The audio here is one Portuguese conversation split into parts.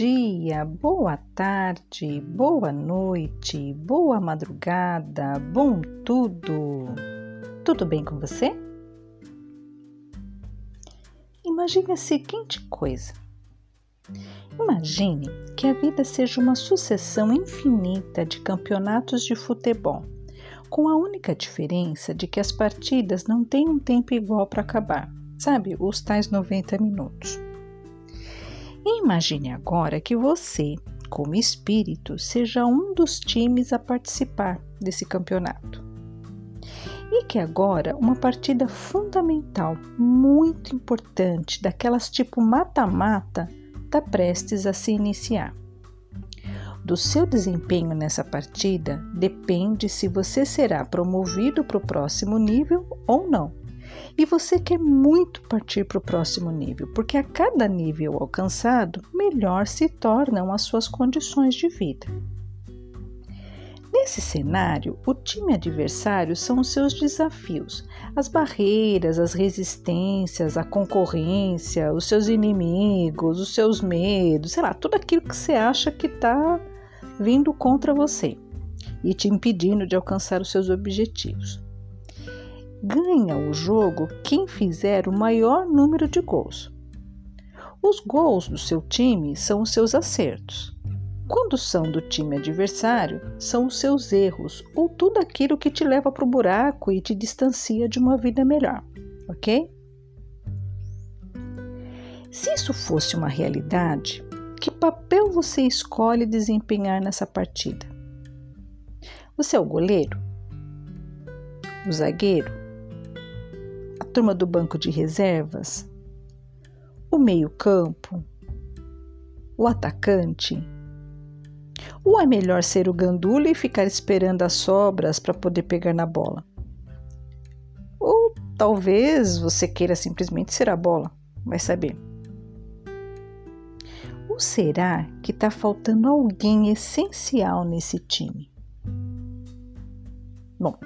dia, boa tarde, boa noite, boa madrugada, bom tudo. Tudo bem com você? Imagine a seguinte coisa: imagine que a vida seja uma sucessão infinita de campeonatos de futebol, com a única diferença de que as partidas não têm um tempo igual para acabar, sabe? Os tais 90 minutos. Imagine agora que você, como espírito, seja um dos times a participar desse campeonato. E que agora uma partida fundamental, muito importante, daquelas tipo mata-mata, está prestes a se iniciar. Do seu desempenho nessa partida depende se você será promovido para o próximo nível ou não. E você quer muito partir para o próximo nível, porque a cada nível alcançado, melhor se tornam as suas condições de vida. Nesse cenário, o time adversário são os seus desafios, as barreiras, as resistências, a concorrência, os seus inimigos, os seus medos, sei lá, tudo aquilo que você acha que está vindo contra você e te impedindo de alcançar os seus objetivos. Ganha o jogo quem fizer o maior número de gols. Os gols do seu time são os seus acertos. Quando são do time adversário, são os seus erros ou tudo aquilo que te leva para o buraco e te distancia de uma vida melhor, ok? Se isso fosse uma realidade, que papel você escolhe desempenhar nessa partida? Você é o goleiro? O zagueiro? Turma do banco de reservas? O meio-campo? O atacante? Ou é melhor ser o gandula e ficar esperando as sobras para poder pegar na bola? Ou talvez você queira simplesmente ser a bola, vai saber. Ou será que está faltando alguém essencial nesse time? Bom,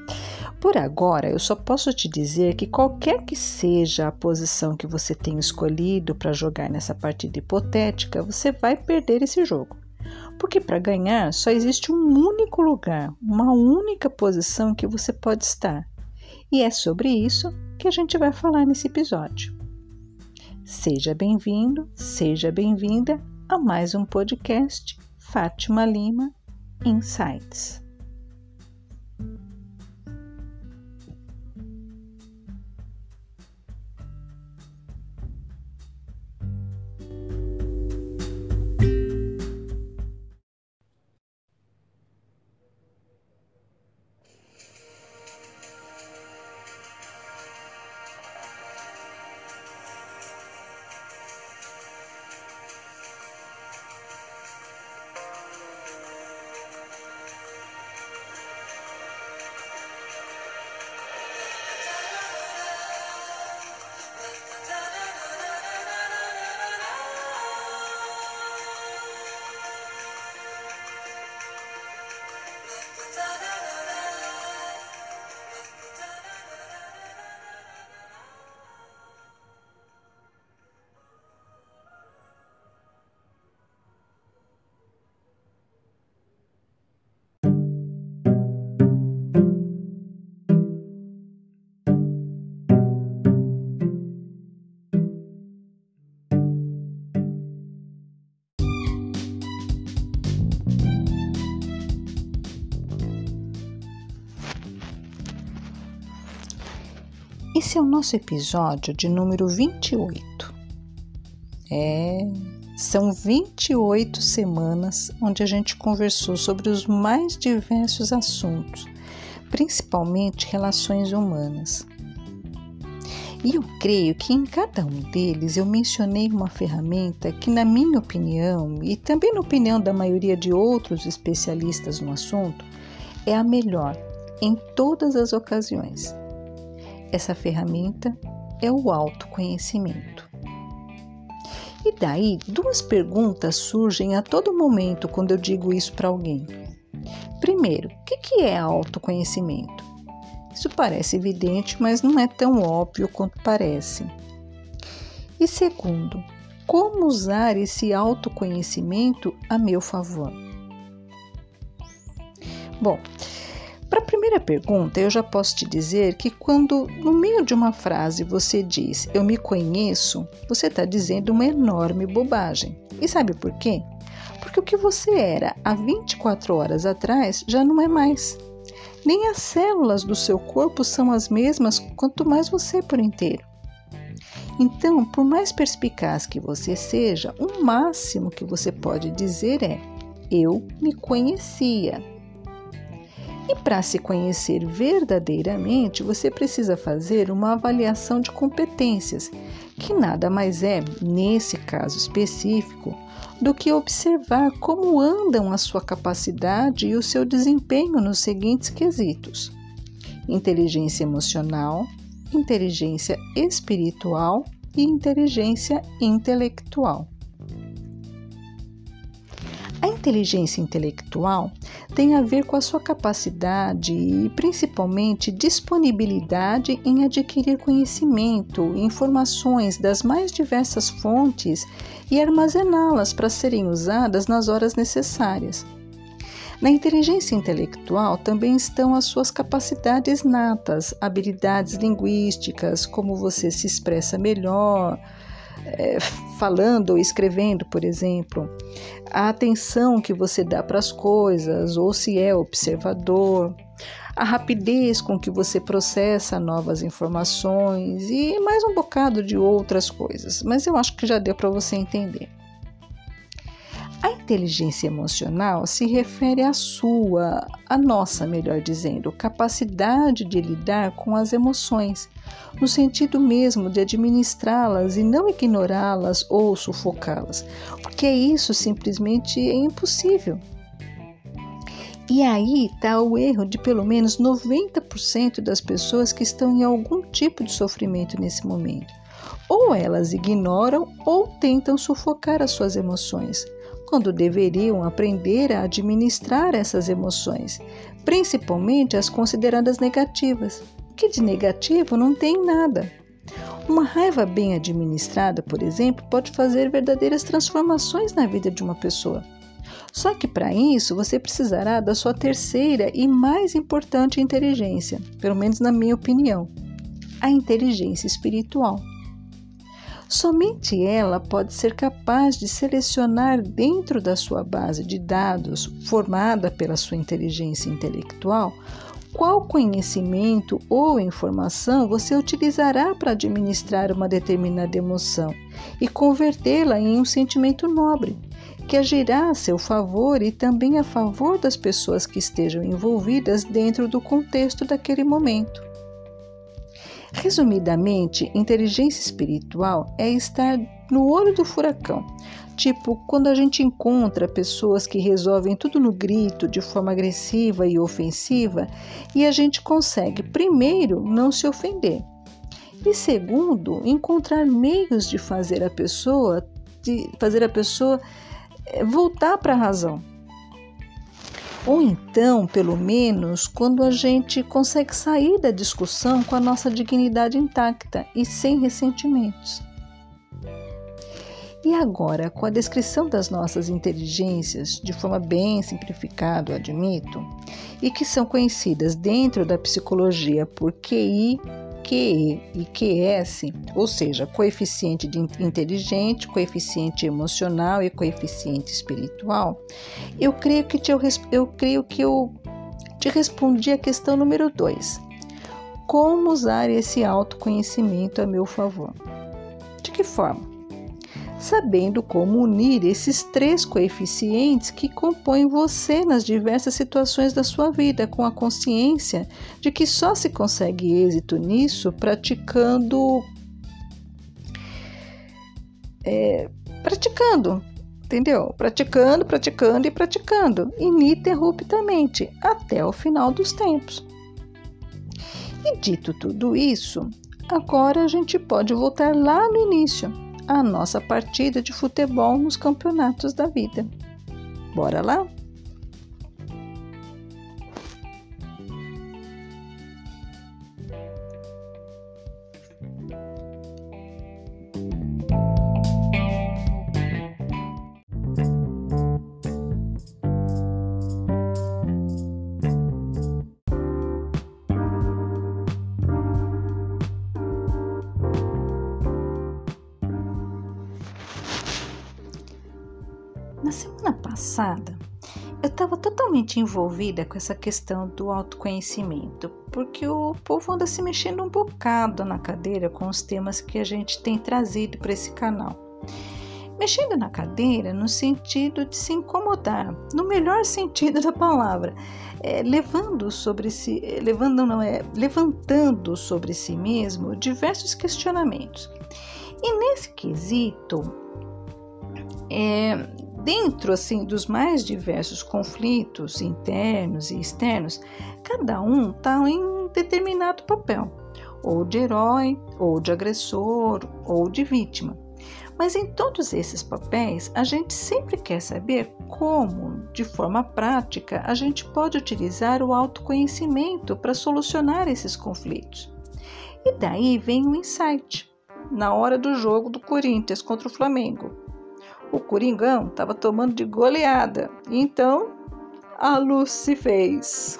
por agora eu só posso te dizer que qualquer que seja a posição que você tenha escolhido para jogar nessa partida hipotética, você vai perder esse jogo. Porque para ganhar só existe um único lugar, uma única posição que você pode estar. E é sobre isso que a gente vai falar nesse episódio. Seja bem-vindo, seja bem-vinda a mais um podcast Fátima Lima Insights. Esse é o nosso episódio de número 28. É, são 28 semanas onde a gente conversou sobre os mais diversos assuntos, principalmente relações humanas. E eu creio que em cada um deles eu mencionei uma ferramenta que, na minha opinião, e também na opinião da maioria de outros especialistas no assunto, é a melhor em todas as ocasiões essa ferramenta é o autoconhecimento. E daí, duas perguntas surgem a todo momento quando eu digo isso para alguém. Primeiro, o que é autoconhecimento? Isso parece evidente, mas não é tão óbvio quanto parece. E segundo, como usar esse autoconhecimento a meu favor? Bom, para a primeira pergunta, eu já posso te dizer que quando no meio de uma frase você diz eu me conheço, você está dizendo uma enorme bobagem. E sabe por quê? Porque o que você era há 24 horas atrás já não é mais. Nem as células do seu corpo são as mesmas, quanto mais você por inteiro. Então, por mais perspicaz que você seja, o máximo que você pode dizer é: Eu me conhecia. E para se conhecer verdadeiramente, você precisa fazer uma avaliação de competências, que nada mais é, nesse caso específico, do que observar como andam a sua capacidade e o seu desempenho nos seguintes quesitos: inteligência emocional, inteligência espiritual e inteligência intelectual. Inteligência intelectual tem a ver com a sua capacidade e principalmente disponibilidade em adquirir conhecimento informações das mais diversas fontes e armazená-las para serem usadas nas horas necessárias. Na inteligência intelectual também estão as suas capacidades natas, habilidades linguísticas, como você se expressa melhor, é, falando ou escrevendo, por exemplo, a atenção que você dá para as coisas, ou se é observador, a rapidez com que você processa novas informações e mais um bocado de outras coisas, mas eu acho que já deu para você entender. A inteligência emocional se refere à sua, a nossa, melhor dizendo, capacidade de lidar com as emoções, no sentido mesmo de administrá-las e não ignorá-las ou sufocá-las, porque isso simplesmente é impossível. E aí está o erro de pelo menos 90% das pessoas que estão em algum tipo de sofrimento nesse momento. Ou elas ignoram ou tentam sufocar as suas emoções quando deveriam aprender a administrar essas emoções, principalmente as consideradas negativas, que de negativo não tem nada. Uma raiva bem administrada, por exemplo, pode fazer verdadeiras transformações na vida de uma pessoa. Só que para isso você precisará da sua terceira e mais importante inteligência, pelo menos na minha opinião, a inteligência espiritual. Somente ela pode ser capaz de selecionar dentro da sua base de dados, formada pela sua inteligência intelectual, qual conhecimento ou informação você utilizará para administrar uma determinada emoção e convertê-la em um sentimento nobre, que agirá a seu favor e também a favor das pessoas que estejam envolvidas dentro do contexto daquele momento. Resumidamente, inteligência espiritual é estar no olho do furacão. Tipo, quando a gente encontra pessoas que resolvem tudo no grito, de forma agressiva e ofensiva, e a gente consegue, primeiro, não se ofender, e segundo, encontrar meios de fazer a pessoa, de fazer a pessoa eh, voltar para a razão. Ou então, pelo menos, quando a gente consegue sair da discussão com a nossa dignidade intacta e sem ressentimentos. E agora, com a descrição das nossas inteligências, de forma bem simplificada, admito, e que são conhecidas dentro da psicologia por QI, QE e QS, ou seja, coeficiente inteligente, coeficiente emocional e coeficiente espiritual, eu creio que te, eu creio que eu te respondi a questão número 2. Como usar esse autoconhecimento a meu favor? De que forma? Sabendo como unir esses três coeficientes que compõem você nas diversas situações da sua vida, com a consciência de que só se consegue êxito nisso praticando. É, praticando, entendeu? Praticando, praticando e praticando, ininterruptamente, até o final dos tempos. E dito tudo isso, agora a gente pode voltar lá no início a nossa partida de futebol nos campeonatos da vida. Bora lá? Passada eu estava totalmente envolvida com essa questão do autoconhecimento, porque o povo anda se mexendo um bocado na cadeira com os temas que a gente tem trazido para esse canal. Mexendo na cadeira no sentido de se incomodar, no melhor sentido da palavra, é, levando sobre si, levando não é, levantando sobre si mesmo diversos questionamentos. E nesse quesito, é, dentro assim dos mais diversos conflitos internos e externos, cada um está em determinado papel, ou de herói, ou de agressor, ou de vítima. Mas em todos esses papéis, a gente sempre quer saber como, de forma prática, a gente pode utilizar o autoconhecimento para solucionar esses conflitos. E daí vem o insight, na hora do jogo do Corinthians contra o Flamengo o Coringão estava tomando de goleada. Então a luz se fez.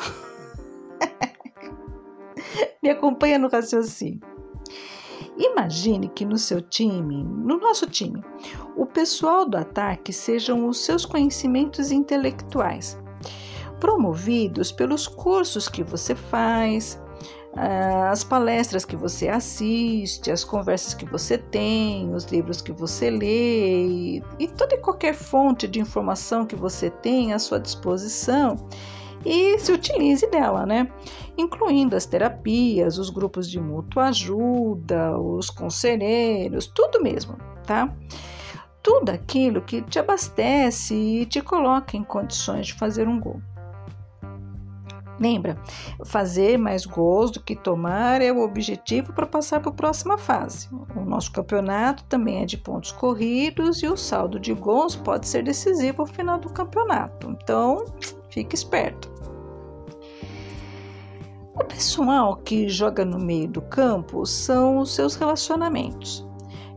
Me acompanha no raciocínio. Imagine que no seu time, no nosso time, o pessoal do ataque sejam os seus conhecimentos intelectuais, promovidos pelos cursos que você faz, as palestras que você assiste, as conversas que você tem, os livros que você lê e, e toda e qualquer fonte de informação que você tem à sua disposição e se utilize dela, né? Incluindo as terapias, os grupos de mútua ajuda, os conselheiros, tudo mesmo, tá? Tudo aquilo que te abastece e te coloca em condições de fazer um gol. Lembra, fazer mais gols do que tomar é o objetivo para passar para a próxima fase. O nosso campeonato também é de pontos corridos e o saldo de gols pode ser decisivo ao final do campeonato. Então, fique esperto. O pessoal que joga no meio do campo são os seus relacionamentos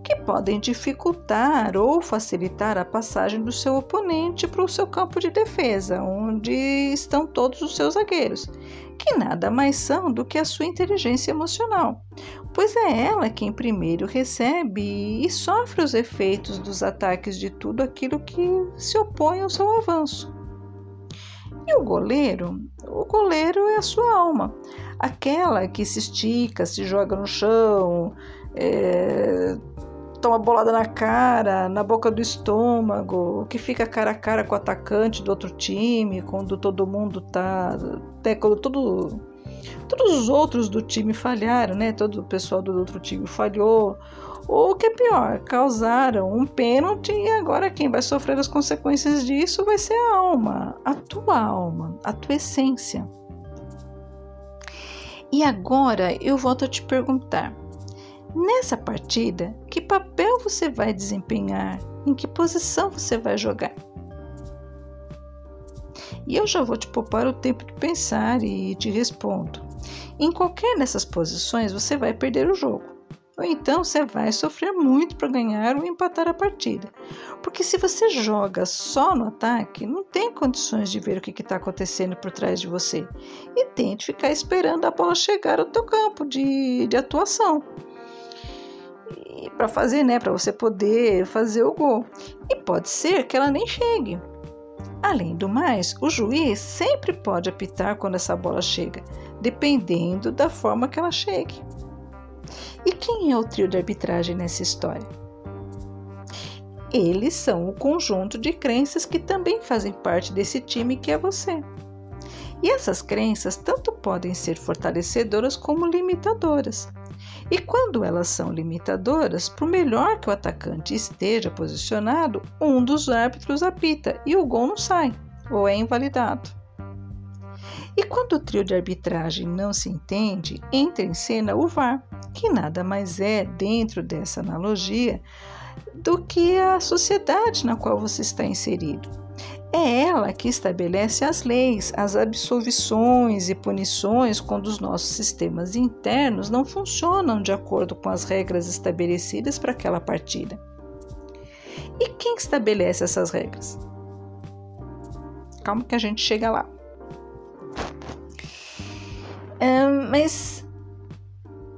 que podem dificultar ou facilitar a passagem do seu oponente para o seu campo de defesa, onde estão todos os seus zagueiros, que nada mais são do que a sua inteligência emocional, pois é ela quem primeiro recebe e sofre os efeitos dos ataques de tudo aquilo que se opõe ao seu avanço. E o goleiro? O goleiro é a sua alma, aquela que se estica, se joga no chão, é, toma bolada na cara, na boca do estômago, que fica cara a cara com o atacante do outro time, quando todo mundo tá. Até quando todo, todos os outros do time falharam, né? Todo o pessoal do outro time falhou. Ou o que é pior, causaram um pênalti e agora quem vai sofrer as consequências disso vai ser a alma, a tua alma, a tua essência. E agora eu volto a te perguntar Nessa partida, que papel você vai desempenhar? Em que posição você vai jogar? E eu já vou te poupar o tempo de pensar e te respondo. Em qualquer dessas posições você vai perder o jogo. Ou então você vai sofrer muito para ganhar ou empatar a partida. Porque se você joga só no ataque, não tem condições de ver o que está acontecendo por trás de você. E tente ficar esperando a bola chegar ao teu campo de, de atuação para fazer, né, para você poder fazer o gol. E pode ser que ela nem chegue. Além do mais, o juiz sempre pode apitar quando essa bola chega, dependendo da forma que ela chegue. E quem é o trio de arbitragem nessa história? Eles são o conjunto de crenças que também fazem parte desse time que é você. E essas crenças tanto podem ser fortalecedoras como limitadoras. E quando elas são limitadoras, por melhor que o atacante esteja posicionado, um dos árbitros apita e o gol não sai ou é invalidado. E quando o trio de arbitragem não se entende, entra em cena o VAR, que nada mais é, dentro dessa analogia, do que a sociedade na qual você está inserido. É ela que estabelece as leis, as absolvições e punições quando os nossos sistemas internos não funcionam de acordo com as regras estabelecidas para aquela partida. E quem estabelece essas regras? Calma que a gente chega lá. mas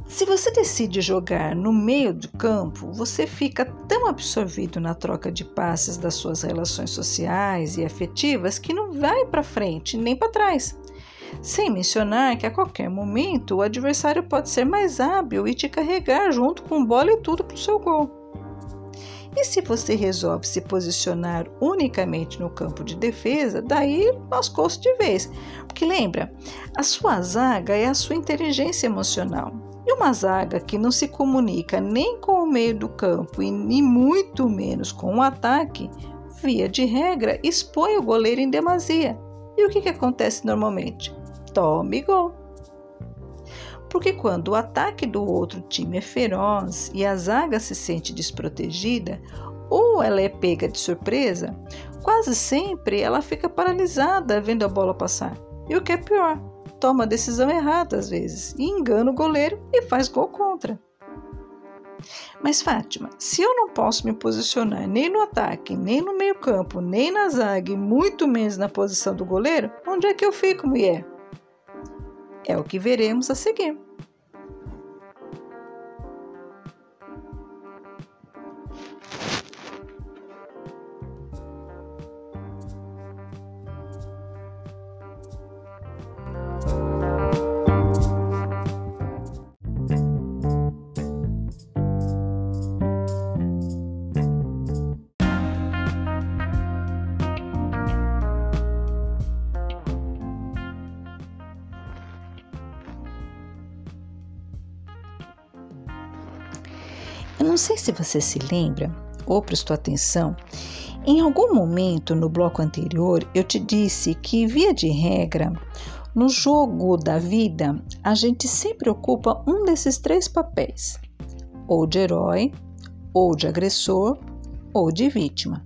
se você decide jogar no meio do campo, você fica tão absorvido na troca de passes das suas relações sociais e afetivas que não vai para frente nem para trás. Sem mencionar que a qualquer momento o adversário pode ser mais hábil e te carregar junto com bola e tudo para o seu gol. E se você resolve se posicionar unicamente no campo de defesa, daí lascou-se de vez. Porque lembra, a sua zaga é a sua inteligência emocional. E uma zaga que não se comunica nem com o meio do campo e nem muito menos com o ataque, via de regra, expõe o goleiro em demasia. E o que, que acontece normalmente? Tome gol. Porque quando o ataque do outro time é feroz e a zaga se sente desprotegida, ou ela é pega de surpresa, quase sempre ela fica paralisada vendo a bola passar. E o que é pior, toma a decisão errada às vezes e engana o goleiro e faz gol contra. Mas Fátima, se eu não posso me posicionar nem no ataque, nem no meio-campo, nem na zaga e muito menos na posição do goleiro, onde é que eu fico, mulher? É o que veremos a seguir. Sei se você se lembra ou prestou atenção, em algum momento no bloco anterior eu te disse que, via de regra, no jogo da vida a gente sempre ocupa um desses três papéis: ou de herói, ou de agressor, ou de vítima.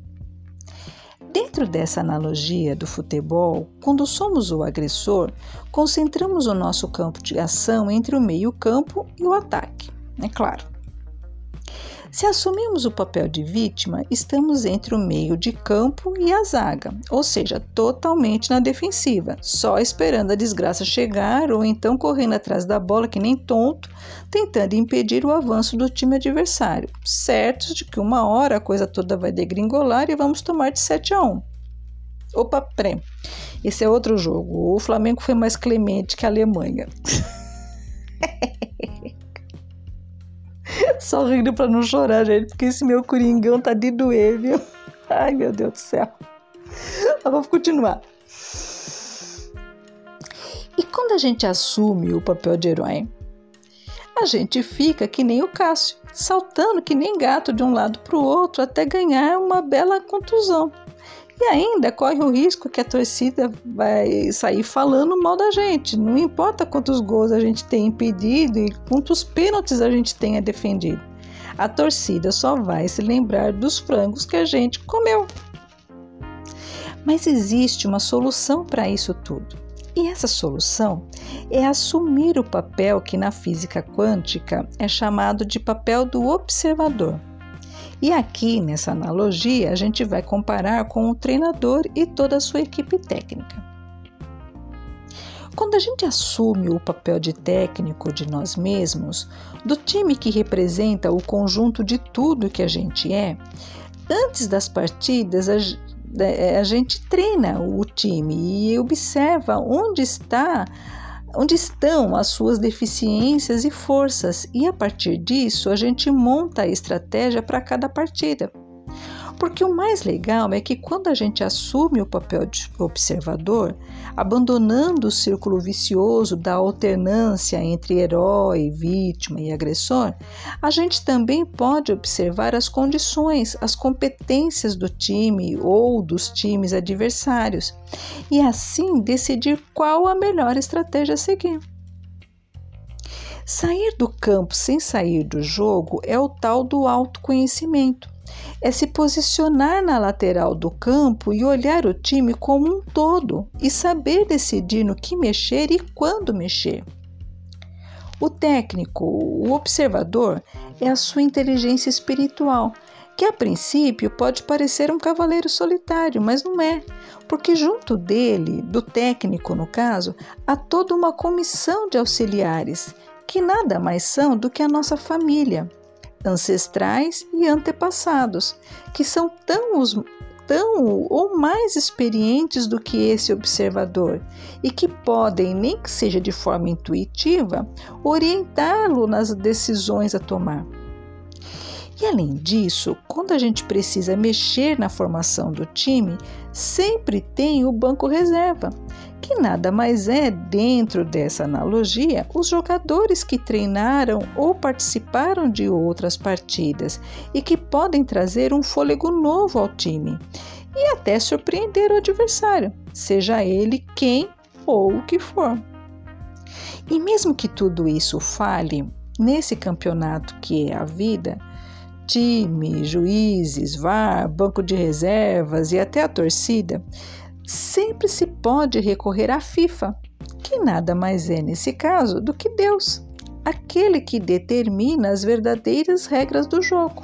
Dentro dessa analogia do futebol, quando somos o agressor, concentramos o nosso campo de ação entre o meio-campo e o ataque, é claro. Se assumimos o papel de vítima, estamos entre o meio de campo e a zaga, ou seja, totalmente na defensiva, só esperando a desgraça chegar ou então correndo atrás da bola que nem tonto, tentando impedir o avanço do time adversário, certos de que uma hora a coisa toda vai degringolar e vamos tomar de 7 a 1. Opa, pré. Esse é outro jogo. O Flamengo foi mais clemente que a Alemanha. Só rindo pra não chorar, gente, porque esse meu coringão tá de doer, viu? Ai, meu Deus do céu. Mas vamos continuar. E quando a gente assume o papel de herói, a gente fica que nem o Cássio, saltando que nem gato de um lado para o outro até ganhar uma bela contusão. E ainda corre o risco que a torcida vai sair falando mal da gente. Não importa quantos gols a gente tem impedido e quantos pênaltis a gente tenha defendido. A torcida só vai se lembrar dos frangos que a gente comeu. Mas existe uma solução para isso tudo. E essa solução é assumir o papel que na física quântica é chamado de papel do observador. E aqui, nessa analogia, a gente vai comparar com o treinador e toda a sua equipe técnica. Quando a gente assume o papel de técnico de nós mesmos, do time que representa o conjunto de tudo que a gente é, antes das partidas a, a gente treina o time e observa onde está onde estão as suas deficiências e forças, e a partir disso a gente monta a estratégia para cada partida. Porque o mais legal é que quando a gente assume o papel de observador, abandonando o círculo vicioso da alternância entre herói, vítima e agressor, a gente também pode observar as condições, as competências do time ou dos times adversários e assim decidir qual a melhor estratégia a seguir. Sair do campo sem sair do jogo é o tal do autoconhecimento é se posicionar na lateral do campo e olhar o time como um todo e saber decidir no que mexer e quando mexer. O técnico, o observador, é a sua inteligência espiritual, que a princípio pode parecer um cavaleiro solitário, mas não é, porque junto dele, do técnico no caso, há toda uma comissão de auxiliares que nada mais são do que a nossa família, ancestrais e antepassados, que são tão, os, tão ou mais experientes do que esse observador e que podem, nem que seja de forma intuitiva, orientá-lo nas decisões a tomar. E além disso, quando a gente precisa mexer na formação do time, sempre tem o banco reserva, que nada mais é, dentro dessa analogia, os jogadores que treinaram ou participaram de outras partidas e que podem trazer um fôlego novo ao time e até surpreender o adversário, seja ele quem ou o que for. E mesmo que tudo isso fale, nesse campeonato que é a vida, time, juízes, VAR, banco de reservas e até a torcida, sempre se pode recorrer à FIFA, que nada mais é nesse caso do que Deus, aquele que determina as verdadeiras regras do jogo.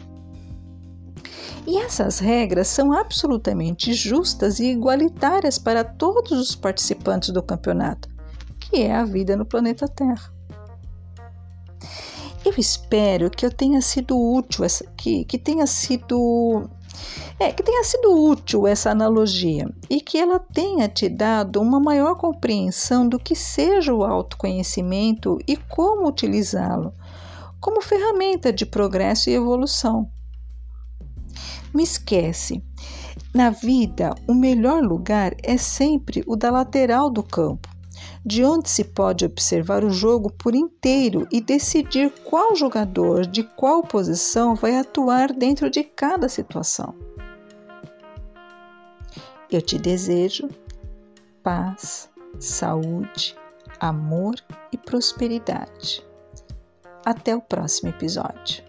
E essas regras são absolutamente justas e igualitárias para todos os participantes do campeonato, que é a vida no planeta Terra. Eu espero que eu tenha sido útil, que, que tenha sido é, que tenha sido útil essa analogia e que ela tenha te dado uma maior compreensão do que seja o autoconhecimento e como utilizá-lo como ferramenta de progresso e evolução. Me esquece, na vida o melhor lugar é sempre o da lateral do campo de onde se pode observar o jogo por inteiro e decidir qual jogador de qual posição vai atuar dentro de cada situação. Eu te desejo paz, saúde, amor e prosperidade. Até o próximo episódio.